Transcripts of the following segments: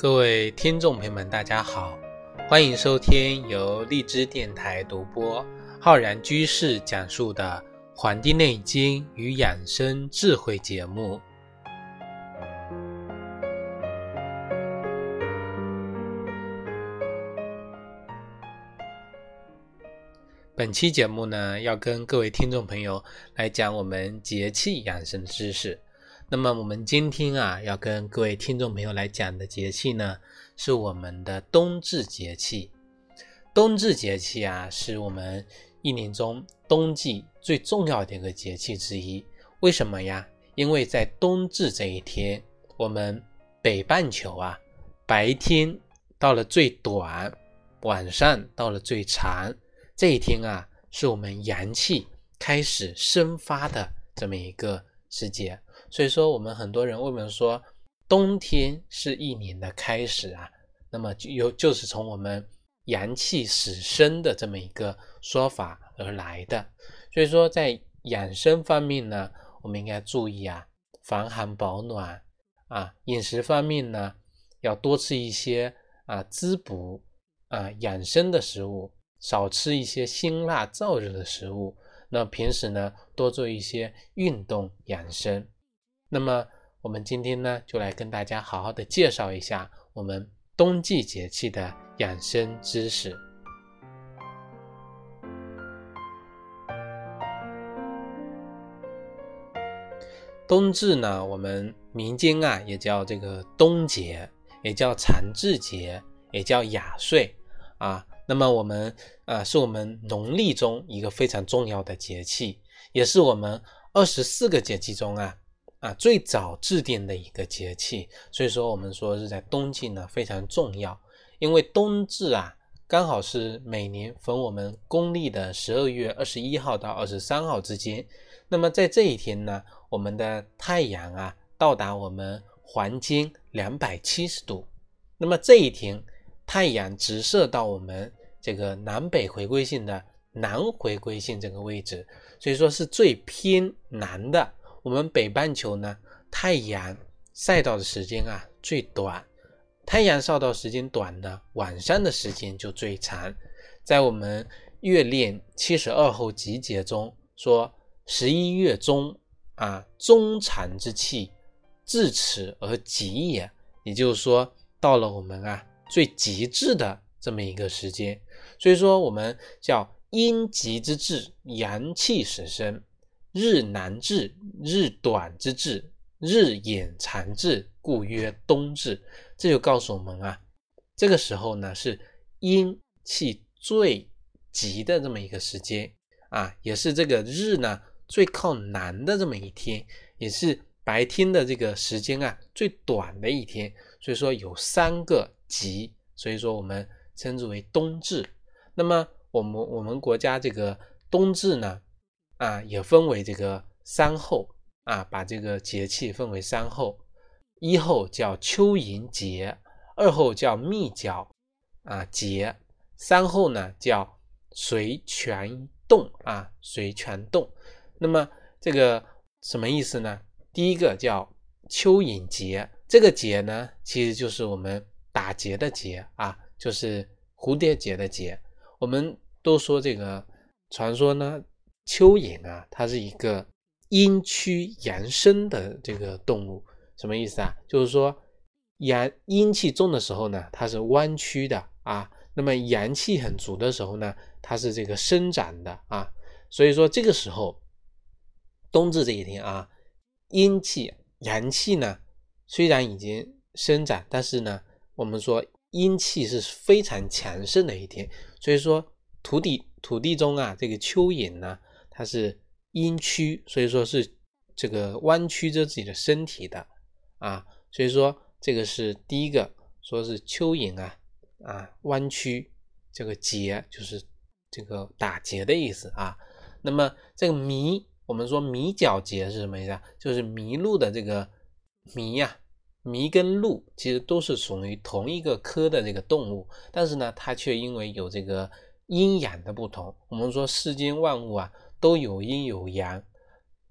各位听众朋友们，大家好，欢迎收听由荔枝电台独播、浩然居士讲述的《黄帝内经与养生智慧》节目。本期节目呢，要跟各位听众朋友来讲我们节气养生知识。那么我们今天啊，要跟各位听众朋友来讲的节气呢，是我们的冬至节气。冬至节气啊，是我们一年中冬季最重要的一个节气之一。为什么呀？因为在冬至这一天，我们北半球啊，白天到了最短，晚上到了最长。这一天啊，是我们阳气开始生发的这么一个时节。所以说，我们很多人为什么说冬天是一年的开始啊？那么就有就是从我们阳气始生的这么一个说法而来的。所以说，在养生方面呢，我们应该注意啊，防寒保暖啊；饮食方面呢，要多吃一些啊滋补啊养生的食物，少吃一些辛辣燥热的食物。那平时呢，多做一些运动养生。那么我们今天呢，就来跟大家好好的介绍一下我们冬季节气的养生知识。冬至呢，我们民间啊也叫这个冬节，也叫长至节，也叫雅岁啊。那么我们啊，是我们农历中一个非常重要的节气，也是我们二十四个节气中啊。啊，最早制定的一个节气，所以说我们说是在冬季呢非常重要，因为冬至啊刚好是每年逢我们公历的十二月二十一号到二十三号之间。那么在这一天呢，我们的太阳啊到达我们黄经两百七十度，那么这一天太阳直射到我们这个南北回归线的南回归线这个位置，所以说是最偏南的。我们北半球呢，太阳晒到的时间啊最短，太阳晒到时间短呢，晚上的时间就最长。在我们月令七十二候集结中说，十一月中啊，中长之气至此而极也，也就是说，到了我们啊最极致的这么一个时间。所以说，我们叫阴极之至，阳气始生。日南至，日短之至，日延长至，故曰冬至。这就告诉我们啊，这个时候呢是阴气最急的这么一个时间啊，也是这个日呢最靠南的这么一天，也是白天的这个时间啊最短的一天。所以说有三个极，所以说我们称之为冬至。那么我们我们国家这个冬至呢？啊，也分为这个三候啊，把这个节气分为三候，一候叫蚯蚓节，二候叫密角啊节，三候呢叫随泉动啊随泉动。那么这个什么意思呢？第一个叫蚯蚓节，这个节呢其实就是我们打结的结啊，就是蝴蝶结的结。我们都说这个传说呢。蚯蚓啊，它是一个阴虚阳生的这个动物，什么意思啊？就是说阳阴气重的时候呢，它是弯曲的啊；那么阳气很足的时候呢，它是这个伸展的啊。所以说这个时候，冬至这一天啊，阴气阳气呢虽然已经伸展，但是呢，我们说阴气是非常强盛的一天。所以说土地土地中啊，这个蚯蚓呢。它是阴曲，所以说是这个弯曲着自己的身体的啊，所以说这个是第一个，说是蚯蚓啊啊弯曲这个结就是这个打结的意思啊。那么这个迷，我们说迷角结是什么意思啊？就是迷路的这个迷呀，迷跟鹿其实都是属于同一个科的这个动物，但是呢，它却因为有这个阴阳的不同，我们说世间万物啊。都有阴有阳，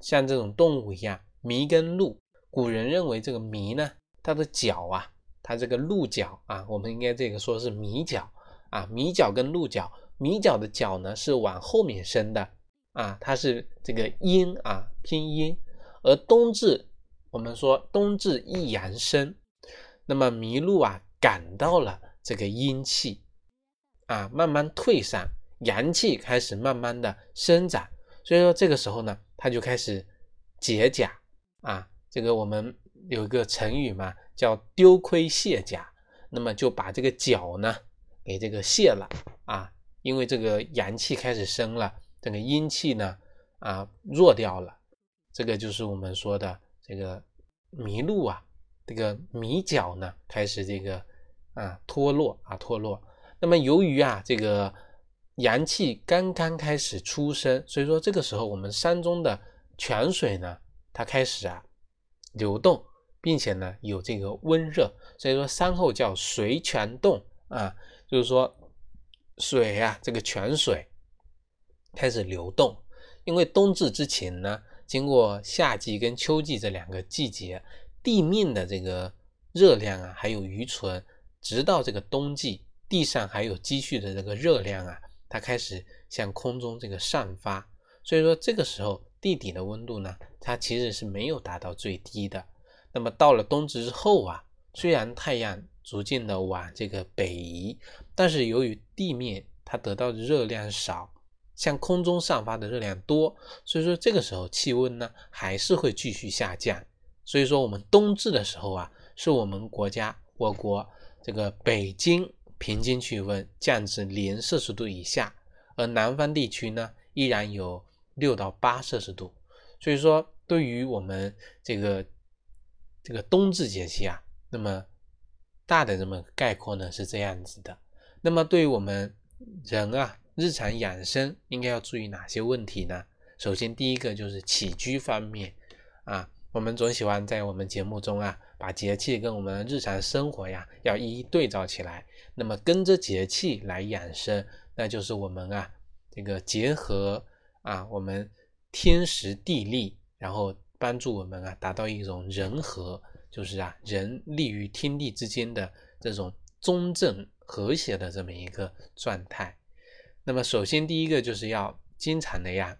像这种动物一样，麋跟鹿，古人认为这个麋呢，它的脚啊，它这个鹿角啊，我们应该这个说是米角啊，米角跟鹿角，米角的角呢是往后面伸的啊，它是这个阴啊偏阴，而冬至我们说冬至一阳生，那么麋鹿啊感到了这个阴气啊慢慢退散，阳气开始慢慢的生长，所以说这个时候呢，它就开始解甲啊，这个我们。有一个成语嘛，叫丢盔卸甲，那么就把这个角呢给这个卸了啊，因为这个阳气开始生了，这个阴气呢啊弱掉了，这个就是我们说的这个麋鹿啊，这个米角呢开始这个啊脱落啊脱落。那么由于啊这个阳气刚刚开始出生，所以说这个时候我们山中的泉水呢，它开始啊流动。并且呢，有这个温热，所以说山后叫水泉洞啊，就是说水啊，这个泉水开始流动。因为冬至之前呢，经过夏季跟秋季这两个季节，地面的这个热量啊还有余存，直到这个冬季，地上还有积蓄的这个热量啊，它开始向空中这个散发。所以说这个时候地底的温度呢，它其实是没有达到最低的。那么到了冬至之后啊，虽然太阳逐渐的往这个北移，但是由于地面它得到的热量少，向空中散发的热量多，所以说这个时候气温呢还是会继续下降。所以说我们冬至的时候啊，是我们国家我国这个北京平均气温降至零摄氏度以下，而南方地区呢依然有六到八摄氏度。所以说对于我们这个。这个冬至节气啊，那么大的这么概括呢是这样子的。那么对于我们人啊，日常养生应该要注意哪些问题呢？首先第一个就是起居方面啊，我们总喜欢在我们节目中啊，把节气跟我们日常生活呀要一一对照起来。那么跟着节气来养生，那就是我们啊这个结合啊我们天时地利，然后。帮助我们啊达到一种人和，就是啊人立于天地之间的这种中正和谐的这么一个状态。那么首先第一个就是要经常的呀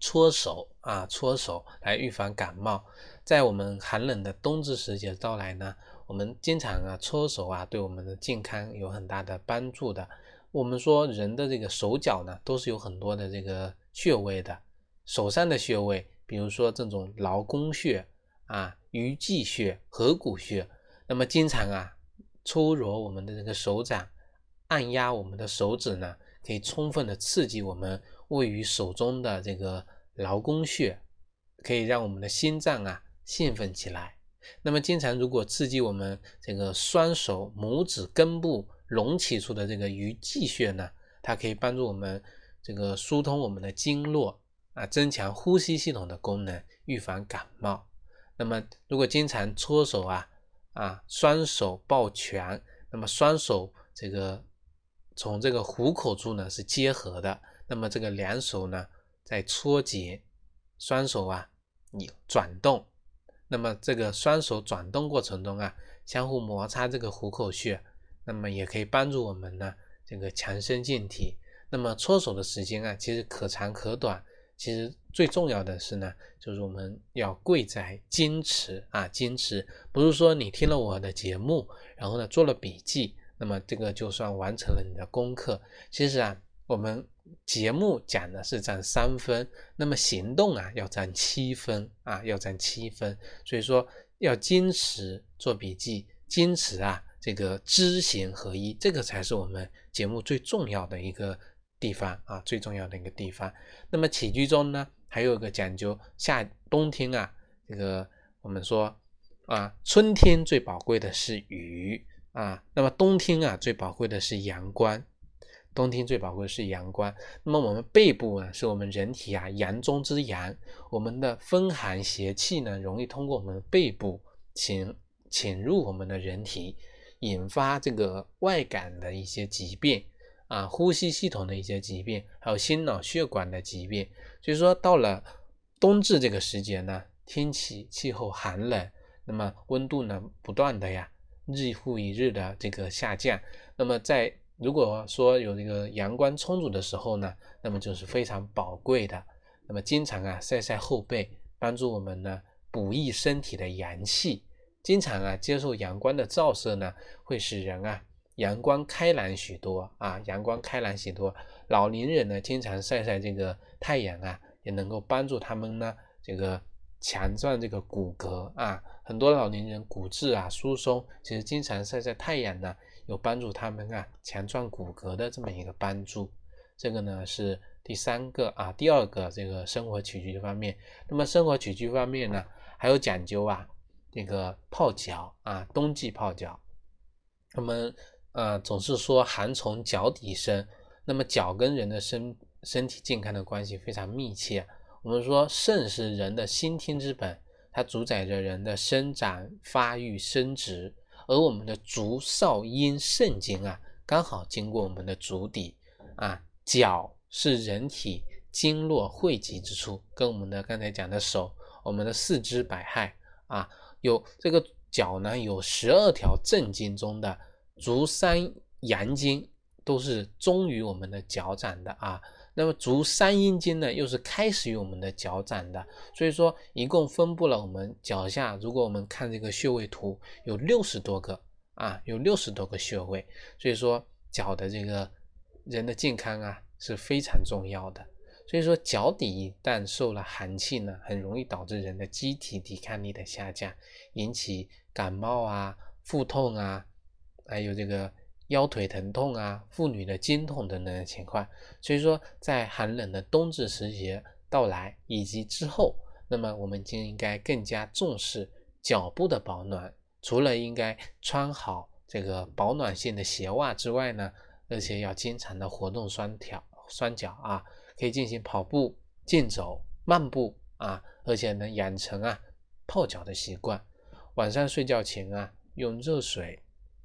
搓手啊搓手来预防感冒。在我们寒冷的冬至时节到来呢，我们经常啊搓手啊对我们的健康有很大的帮助的。我们说人的这个手脚呢都是有很多的这个穴位的，手上的穴位。比如说这种劳宫穴啊、鱼际穴、合谷穴，那么经常啊搓揉我们的这个手掌，按压我们的手指呢，可以充分的刺激我们位于手中的这个劳宫穴，可以让我们的心脏啊兴奋起来。那么经常如果刺激我们这个双手拇指根部隆起处的这个鱼际穴呢，它可以帮助我们这个疏通我们的经络。啊，增强呼吸系统的功能，预防感冒。那么，如果经常搓手啊，啊，双手抱拳，那么双手这个从这个虎口处呢是结合的，那么这个两手呢在搓结，双手啊你转动，那么这个双手转动过程中啊，相互摩擦这个虎口穴，那么也可以帮助我们呢这个强身健体。那么搓手的时间啊，其实可长可短。其实最重要的是呢，就是我们要贵在坚持啊，坚持不是说你听了我的节目，然后呢做了笔记，那么这个就算完成了你的功课。其实啊，我们节目讲的是占三分，那么行动啊要占七分啊，要占七分。所以说要坚持做笔记，坚持啊这个知行合一，这个才是我们节目最重要的一个。地方啊，最重要的一个地方。那么起居中呢，还有一个讲究，夏冬天啊，这个我们说啊，春天最宝贵的是雨啊，那么冬天啊，最宝贵的是阳光。冬天最宝贵的是阳光。那么我们背部呢，是我们人体啊阳中之阳，我们的风寒邪气呢，容易通过我们的背部侵侵入我们的人体，引发这个外感的一些疾病。啊，呼吸系统的一些疾病，还有心脑血管的疾病。所以说，到了冬至这个时节呢，天气气候寒冷，那么温度呢不断的呀日复一日的这个下降。那么在如果说有这个阳光充足的时候呢，那么就是非常宝贵的。那么经常啊晒晒后背，帮助我们呢补益身体的阳气。经常啊接受阳光的照射呢，会使人啊阳光开朗许多啊，阳光开朗许多。老年人呢经常晒晒这个太阳啊，也能够帮助他们呢这个强壮这个骨骼啊。很多老年人骨质啊疏松，其实经常晒晒太阳呢。有帮助他们啊强壮骨骼的这么一个帮助，这个呢是第三个啊，第二个这个生活起居方面。那么生活起居方面呢，还有讲究啊，这个泡脚啊，冬季泡脚。我们呃总是说寒从脚底生，那么脚跟人的身身体健康的关系非常密切。我们说肾是人的先天之本，它主宰着人的生长、发育、生殖。而我们的足少阴肾经啊，刚好经过我们的足底啊，脚是人体经络汇集之处，跟我们的刚才讲的手，我们的四肢百骸啊，有这个脚呢，有十二条正经中的足三阳经都是忠于我们的脚掌的啊。那么足三阴经呢，又是开始于我们的脚掌的，所以说一共分布了我们脚下。如果我们看这个穴位图，有六十多个啊，有六十多个穴位。所以说脚的这个人的健康啊是非常重要的。所以说脚底一旦受了寒气呢，很容易导致人的机体抵抗力的下降，引起感冒啊、腹痛啊，还有这个。腰腿疼痛啊，妇女的经痛等等的情况，所以说在寒冷的冬至时节到来以及之后，那么我们就应该更加重视脚部的保暖。除了应该穿好这个保暖性的鞋袜之外呢，而且要经常的活动双脚，双脚啊，可以进行跑步、健走、漫步啊，而且能养成啊泡脚的习惯。晚上睡觉前啊，用热水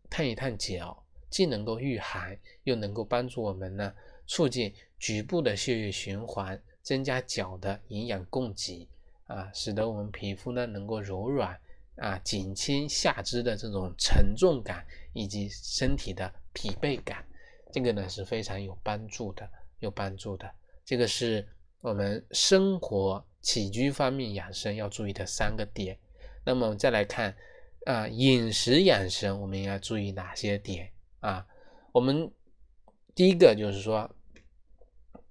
烫一烫脚。既能够御寒，又能够帮助我们呢，促进局部的血液循环，增加脚的营养供给啊，使得我们皮肤呢能够柔软啊，减轻下肢的这种沉重感以及身体的疲惫感，这个呢是非常有帮助的，有帮助的。这个是我们生活起居方面养生要注意的三个点。那么我们再来看啊，饮食养生我们应该注意哪些点？啊，我们第一个就是说，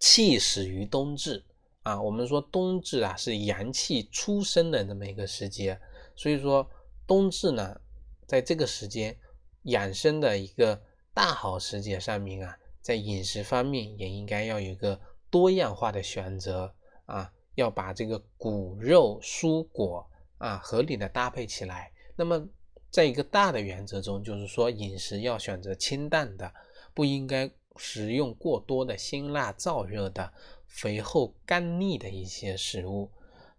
气始于冬至啊。我们说冬至啊是阳气出生的这么一个时节，所以说冬至呢，在这个时间养生的一个大好时节上面啊，在饮食方面也应该要有一个多样化的选择啊，要把这个谷肉蔬果啊合理的搭配起来。那么在一个大的原则中，就是说饮食要选择清淡的，不应该食用过多的辛辣燥热的、肥厚干腻的一些食物。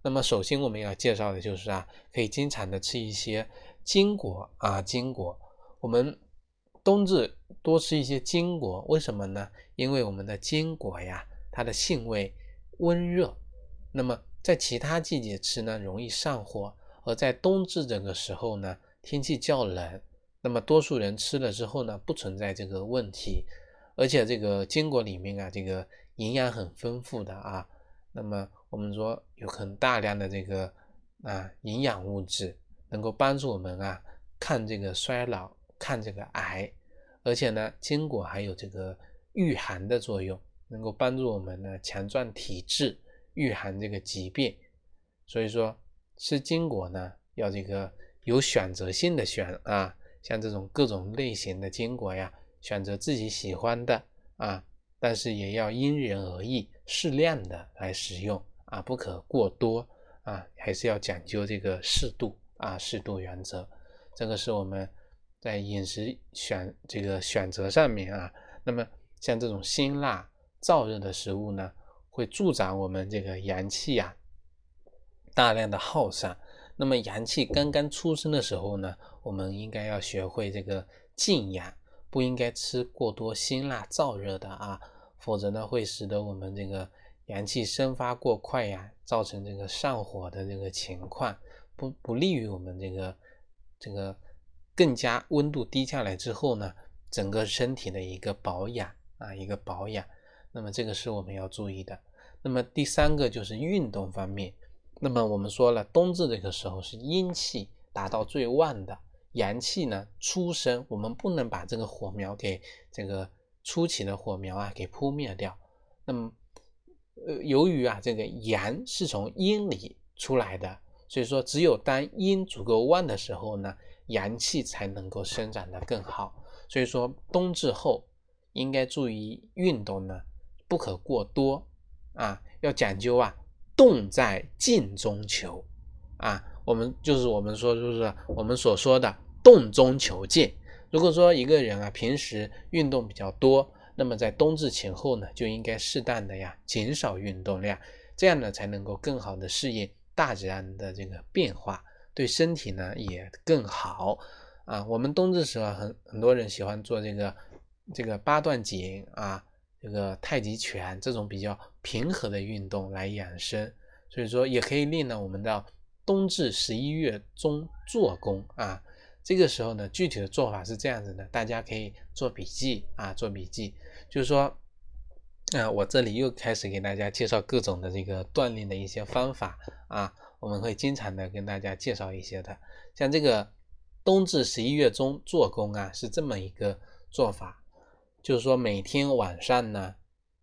那么，首先我们要介绍的就是啊，可以经常的吃一些坚果啊，坚果。我们冬至多吃一些坚果，为什么呢？因为我们的坚果呀，它的性味温热。那么在其他季节吃呢，容易上火，而在冬至这个时候呢。天气较冷，那么多数人吃了之后呢，不存在这个问题，而且这个坚果里面啊，这个营养很丰富的啊，那么我们说有很大量的这个啊营养物质，能够帮助我们啊抗这个衰老、抗这个癌，而且呢，坚果还有这个御寒的作用，能够帮助我们呢强壮体质、御寒这个疾病，所以说吃坚果呢要这个。有选择性的选啊，像这种各种类型的坚果呀，选择自己喜欢的啊，但是也要因人而异，适量的来食用啊，不可过多啊，还是要讲究这个适度啊，适度原则。这个是我们在饮食选这个选择上面啊，那么像这种辛辣燥热的食物呢，会助长我们这个阳气呀，大量的耗散。那么阳气刚刚出生的时候呢，我们应该要学会这个静养，不应该吃过多辛辣燥热的啊，否则呢会使得我们这个阳气生发过快呀，造成这个上火的这个情况，不不利于我们这个这个更加温度低下来之后呢，整个身体的一个保养啊，一个保养。那么这个是我们要注意的。那么第三个就是运动方面。那么我们说了，冬至这个时候是阴气达到最旺的，阳气呢初生，我们不能把这个火苗给这个初起的火苗啊给扑灭掉。那么，呃，由于啊这个阳是从阴里出来的，所以说只有当阴足够旺的时候呢，阳气才能够生长的更好。所以说冬至后应该注意运动呢。不可过多啊，要讲究啊，动在静中求啊。我们就是我们说，就是我们所说的动中求静。如果说一个人啊，平时运动比较多，那么在冬至前后呢，就应该适当的呀，减少运动量，这样呢，才能够更好的适应大自然的这个变化，对身体呢也更好啊。我们冬至时候很很多人喜欢做这个这个八段锦啊。这个太极拳这种比较平和的运动来养生，所以说也可以练呢。我们的冬至十一月中做功啊，这个时候呢，具体的做法是这样子的，大家可以做笔记啊，做笔记。就是说，啊，我这里又开始给大家介绍各种的这个锻炼的一些方法啊，我们会经常的跟大家介绍一些的。像这个冬至十一月中做功啊，是这么一个做法。就是说，每天晚上呢，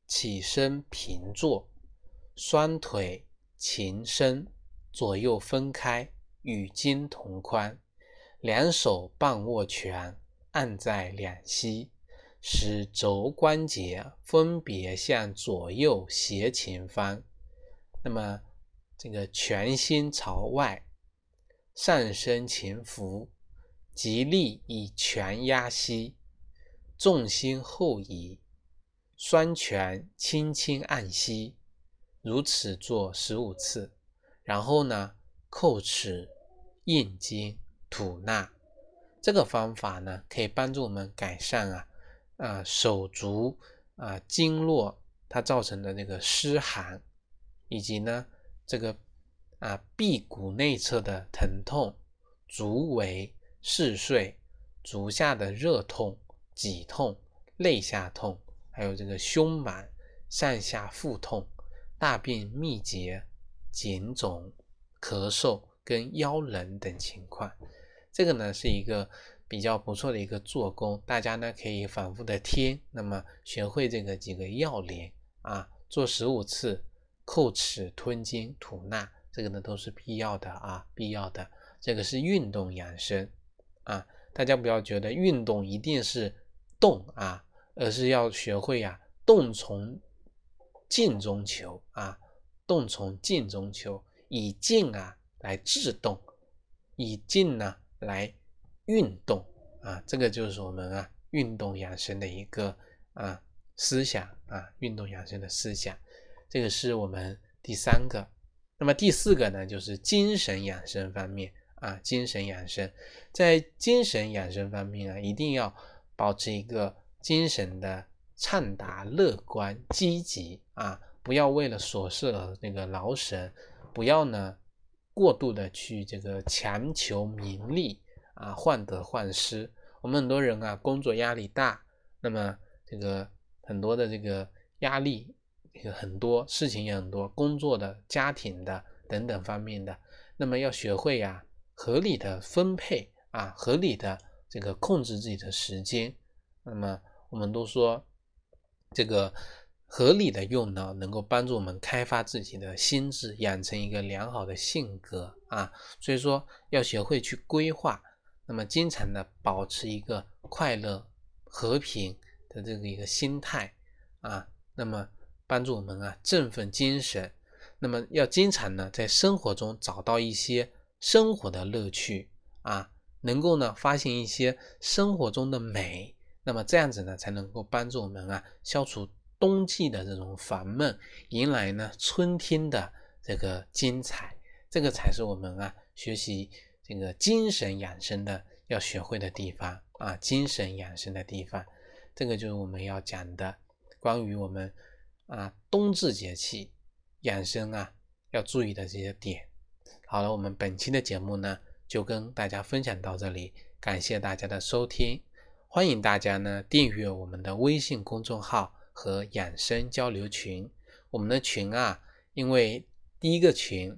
起身平坐，双腿前伸，左右分开，与肩同宽，两手半握拳，按在两膝，使肘关节分别向左右斜前方。那么，这个拳心朝外，上身前伏，极力以拳压膝。重心后移，双拳轻轻按膝，如此做十五次。然后呢，叩齿、咽津、吐纳。这个方法呢，可以帮助我们改善啊啊手足啊经络它造成的那个湿寒，以及呢这个啊臂骨内侧的疼痛、足尾嗜睡、足下的热痛。脊痛、肋下痛，还有这个胸满、上下腹痛、大便秘结、颈肿、咳嗽跟腰冷等情况，这个呢是一个比较不错的一个做工，大家呢可以反复的听，那么学会这个几个要领啊，做十五次，叩齿、吞津、吐纳，这个呢都是必要的啊，必要的。这个是运动养生啊，大家不要觉得运动一定是。动啊，而是要学会呀，动从静中求啊，动从静中求，以静啊来制动，以静呢来运动啊，这个就是我们啊运动养生的一个啊思想啊，运动养生的思想，这个是我们第三个。那么第四个呢，就是精神养生方面啊，精神养生，在精神养生方面啊，一定要。保持一个精神的畅达、乐观、积极啊！不要为了琐事而那个劳神，不要呢过度的去这个强求名利啊，患得患失。我们很多人啊，工作压力大，那么这个很多的这个压力有，很多事情也很多，工作的、家庭的等等方面的，那么要学会呀，合理的分配啊，合理的。这个控制自己的时间，那么我们都说，这个合理的用脑能够帮助我们开发自己的心智，养成一个良好的性格啊。所以说要学会去规划，那么经常的保持一个快乐、和平的这个一个心态啊，那么帮助我们啊振奋精神。那么要经常呢在生活中找到一些生活的乐趣啊。能够呢发现一些生活中的美，那么这样子呢才能够帮助我们啊消除冬季的这种烦闷，迎来呢春天的这个精彩。这个才是我们啊学习这个精神养生的要学会的地方啊，精神养生的地方。这个就是我们要讲的关于我们啊冬至节气养生啊要注意的这些点。好了，我们本期的节目呢。就跟大家分享到这里，感谢大家的收听，欢迎大家呢订阅我们的微信公众号和养生交流群。我们的群啊，因为第一个群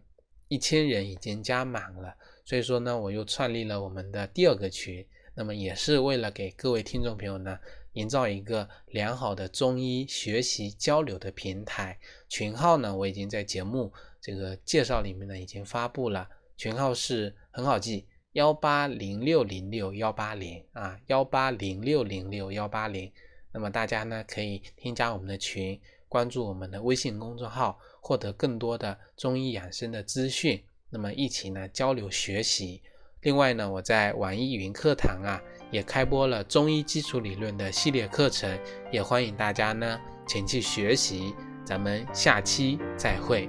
一千人已经加满了，所以说呢，我又创立了我们的第二个群。那么也是为了给各位听众朋友呢，营造一个良好的中医学习交流的平台。群号呢，我已经在节目这个介绍里面呢已经发布了，群号是很好记，幺八零六零六幺八零啊，幺八零六零六幺八零。那么大家呢可以添加我们的群，关注我们的微信公众号，获得更多的中医养生的资讯。那么一起呢交流学习。另外呢，我在网易云课堂啊，也开播了中医基础理论的系列课程，也欢迎大家呢前去学习。咱们下期再会。